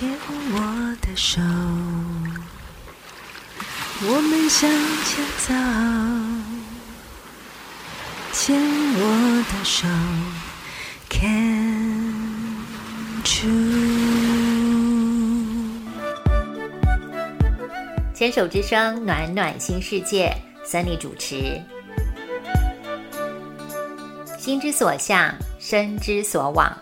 牵我的手，我们向前走。牵我的手，Can true。牵手之声，暖暖新世界，Sunny 主持。心之所向，身之所往，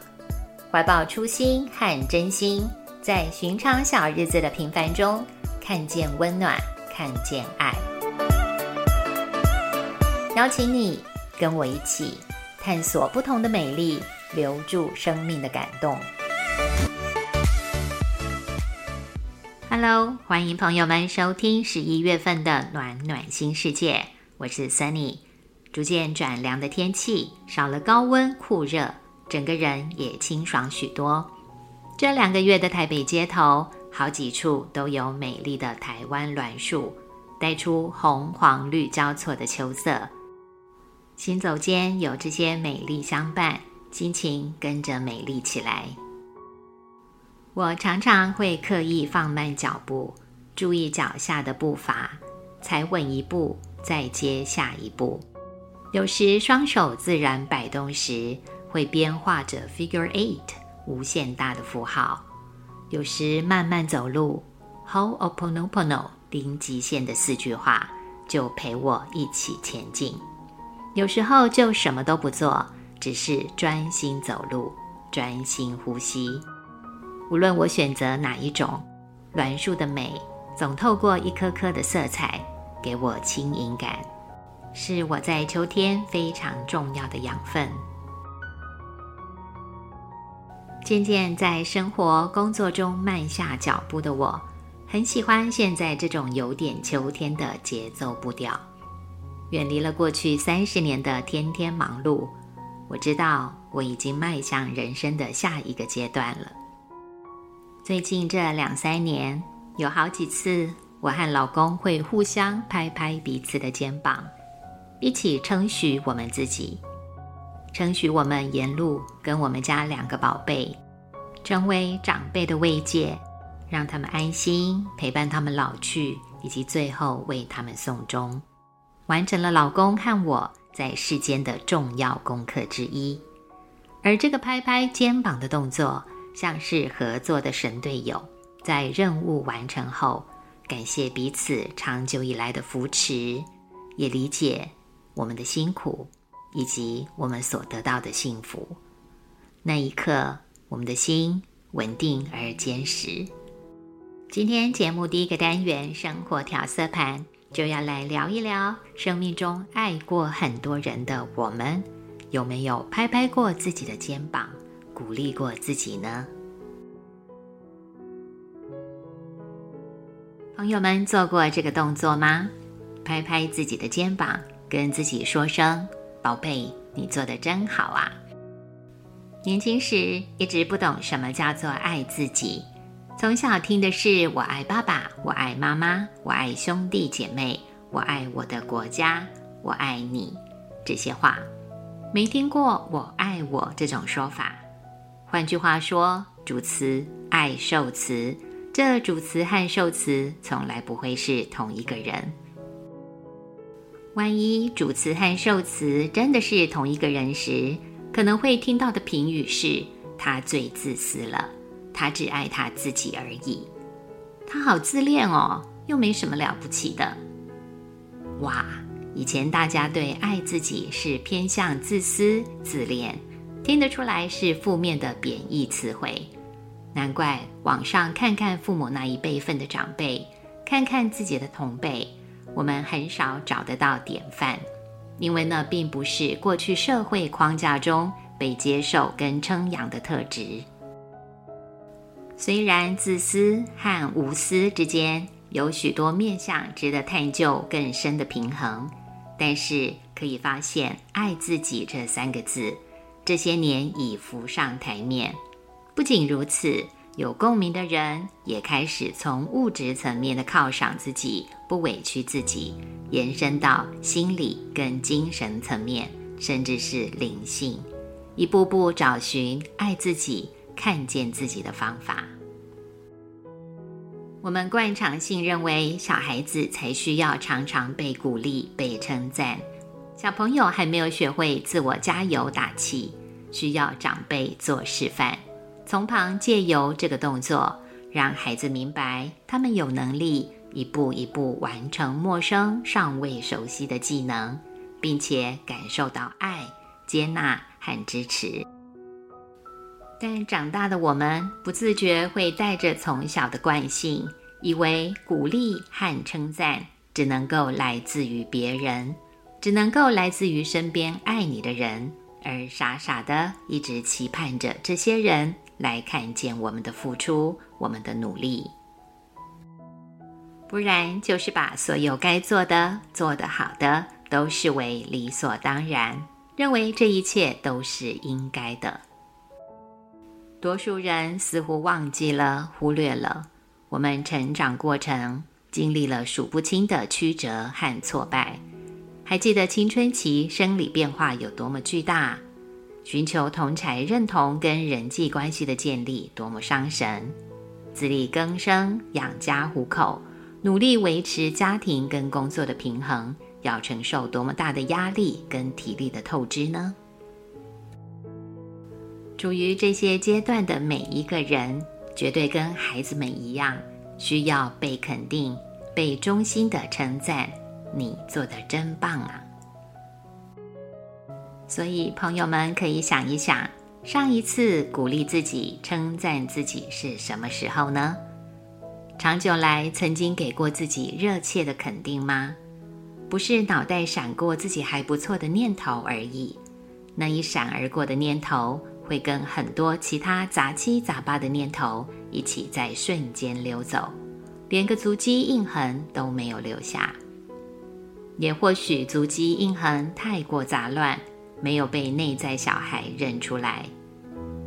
怀抱初心和真心，在寻常小日子的平凡中，看见温暖，看见爱。邀请你跟我一起探索不同的美丽，留住生命的感动。Hello，欢迎朋友们收听十一月份的暖暖新世界，我是 Sunny。逐渐转凉的天气，少了高温酷热，整个人也清爽许多。这两个月的台北街头，好几处都有美丽的台湾栾树，带出红黄绿交错的秋色。行走间有这些美丽相伴，心情跟着美丽起来。我常常会刻意放慢脚步，注意脚下的步伐，踩稳一步，再接下一步。有时双手自然摆动时，会边画着 figure eight 无限大的符号；有时慢慢走路，Ho'oponopono 零极限的四句话，就陪我一起前进。有时候就什么都不做，只是专心走路，专心呼吸。无论我选择哪一种，栾树的美总透过一颗颗的色彩，给我轻盈感，是我在秋天非常重要的养分。渐渐在生活工作中慢下脚步的我，很喜欢现在这种有点秋天的节奏步调。远离了过去三十年的天天忙碌，我知道我已经迈向人生的下一个阶段了。最近这两三年，有好几次，我和老公会互相拍拍彼此的肩膀，一起称许我们自己，称许我们沿路跟我们家两个宝贝，成为长辈的慰藉，让他们安心，陪伴他们老去，以及最后为他们送终。完成了老公和我在世间的重要功课之一，而这个拍拍肩膀的动作，像是合作的神队友，在任务完成后，感谢彼此长久以来的扶持，也理解我们的辛苦以及我们所得到的幸福。那一刻，我们的心稳定而坚实。今天节目第一个单元——生活调色盘。就要来聊一聊生命中爱过很多人的我们，有没有拍拍过自己的肩膀，鼓励过自己呢？朋友们做过这个动作吗？拍拍自己的肩膀，跟自己说声“宝贝，你做的真好啊！”年轻时一直不懂什么叫做爱自己。从小听的是“我爱爸爸，我爱妈妈，我爱兄弟姐妹，我爱我的国家，我爱你”这些话，没听过“我爱我”这种说法。换句话说，主词爱受词，这主词和受词从来不会是同一个人。万一主词和受词真的是同一个人时，可能会听到的评语是“他最自私了”。他只爱他自己而已，他好自恋哦，又没什么了不起的。哇，以前大家对爱自己是偏向自私自恋，听得出来是负面的贬义词汇。难怪网上看看父母那一辈分的长辈，看看自己的同辈，我们很少找得到典范，因为那并不是过去社会框架中被接受跟称扬的特质。虽然自私和无私之间有许多面向值得探究更深的平衡，但是可以发现“爱自己”这三个字这些年已浮上台面。不仅如此，有共鸣的人也开始从物质层面的犒赏自己、不委屈自己，延伸到心理跟精神层面，甚至是灵性，一步步找寻爱自己。看见自己的方法，我们惯常性认为小孩子才需要常常被鼓励、被称赞，小朋友还没有学会自我加油打气，需要长辈做示范，从旁借由这个动作，让孩子明白他们有能力一步一步完成陌生、尚未熟悉的技能，并且感受到爱、接纳和支持。但长大的我们不自觉会带着从小的惯性，以为鼓励和称赞只能够来自于别人，只能够来自于身边爱你的人，而傻傻的一直期盼着这些人来看见我们的付出、我们的努力。不然就是把所有该做的、做得好的都视为理所当然，认为这一切都是应该的。多数人似乎忘记了、忽略了，我们成长过程经历了数不清的曲折和挫败。还记得青春期生理变化有多么巨大？寻求同才认同跟人际关系的建立多么伤神？自力更生、养家糊口，努力维持家庭跟工作的平衡，要承受多么大的压力跟体力的透支呢？处于这些阶段的每一个人，绝对跟孩子们一样，需要被肯定、被衷心的称赞。你做的真棒啊！所以，朋友们可以想一想，上一次鼓励自己、称赞自己是什么时候呢？长久来，曾经给过自己热切的肯定吗？不是脑袋闪过自己还不错的念头而已，那一闪而过的念头。会跟很多其他杂七杂八的念头一起在瞬间溜走，连个足迹印痕都没有留下。也或许足迹印痕太过杂乱，没有被内在小孩认出来。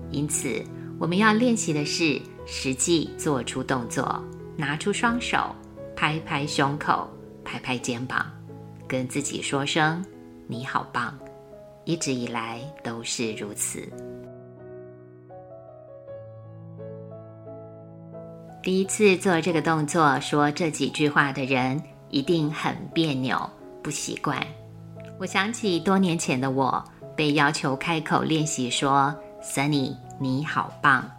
因此，我们要练习的是实际做出动作，拿出双手，拍拍胸口，拍拍肩膀，跟自己说声“你好棒”。一直以来都是如此。第一次做这个动作、说这几句话的人，一定很别扭、不习惯。我想起多年前的我，被要求开口练习说 “Sunny，你好棒”。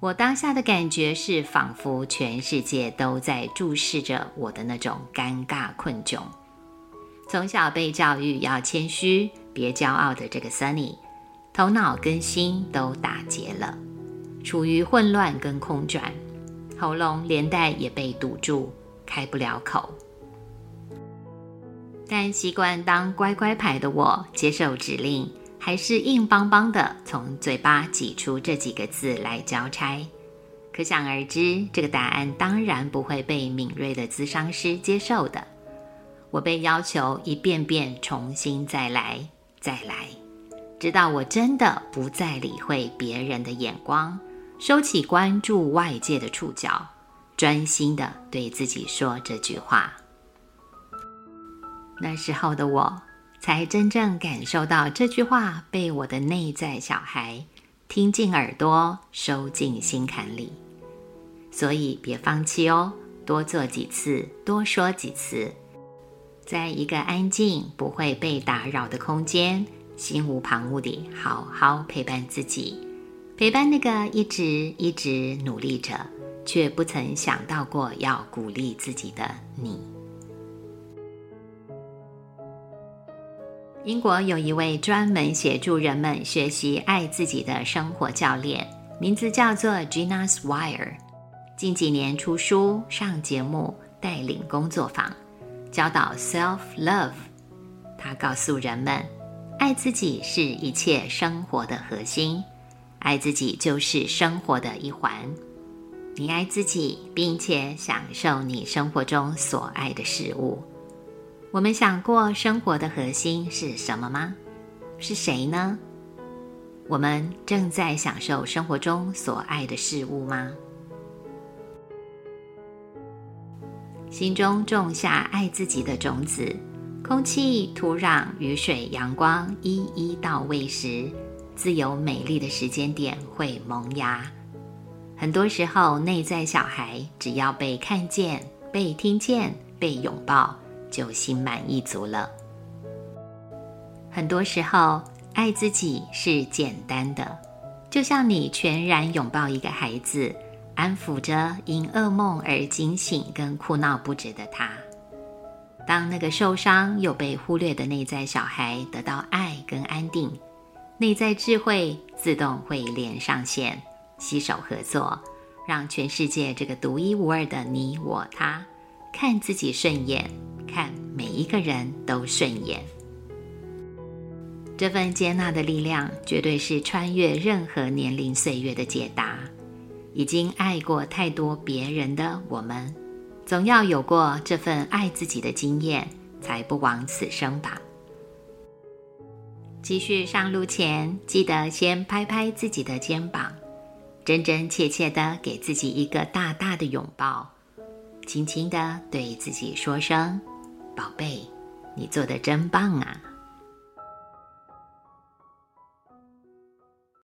我当下的感觉是，仿佛全世界都在注视着我的那种尴尬困窘。从小被教育要谦虚、别骄傲的这个 Sunny，头脑跟心都打结了，处于混乱跟空转。喉咙连带也被堵住，开不了口。但习惯当乖乖牌的我，接受指令，还是硬邦邦的从嘴巴挤出这几个字来交差。可想而知，这个答案当然不会被敏锐的咨商师接受的。我被要求一遍遍重新再来，再来，直到我真的不再理会别人的眼光。收起关注外界的触角，专心的对自己说这句话。那时候的我，才真正感受到这句话被我的内在小孩听进耳朵，收进心坎里。所以别放弃哦，多做几次，多说几次，在一个安静、不会被打扰的空间，心无旁骛地好好陪伴自己。陪伴那个一直一直努力着，却不曾想到过要鼓励自己的你。英国有一位专门协助人们学习爱自己的生活教练，名字叫做 Gina Swire。近几年出书、上节目、带领工作坊，教导 self love。他告诉人们，爱自己是一切生活的核心。爱自己就是生活的一环。你爱自己，并且享受你生活中所爱的事物。我们想过生活的核心是什么吗？是谁呢？我们正在享受生活中所爱的事物吗？心中种下爱自己的种子，空气、土壤、雨水、阳光一一到位时。自由美丽的时间点会萌芽，很多时候，内在小孩只要被看见、被听见、被拥抱，就心满意足了。很多时候，爱自己是简单的，就像你全然拥抱一个孩子，安抚着因噩梦而惊醒跟哭闹不止的他。当那个受伤又被忽略的内在小孩得到爱跟安定，内在智慧自动会连上线，携手合作，让全世界这个独一无二的你我他看自己顺眼，看每一个人都顺眼。这份接纳的力量，绝对是穿越任何年龄岁月的解答。已经爱过太多别人的我们。总要有过这份爱自己的经验，才不枉此生吧。继续上路前，记得先拍拍自己的肩膀，真真切切的给自己一个大大的拥抱，轻轻的对自己说声：“宝贝，你做的真棒啊！”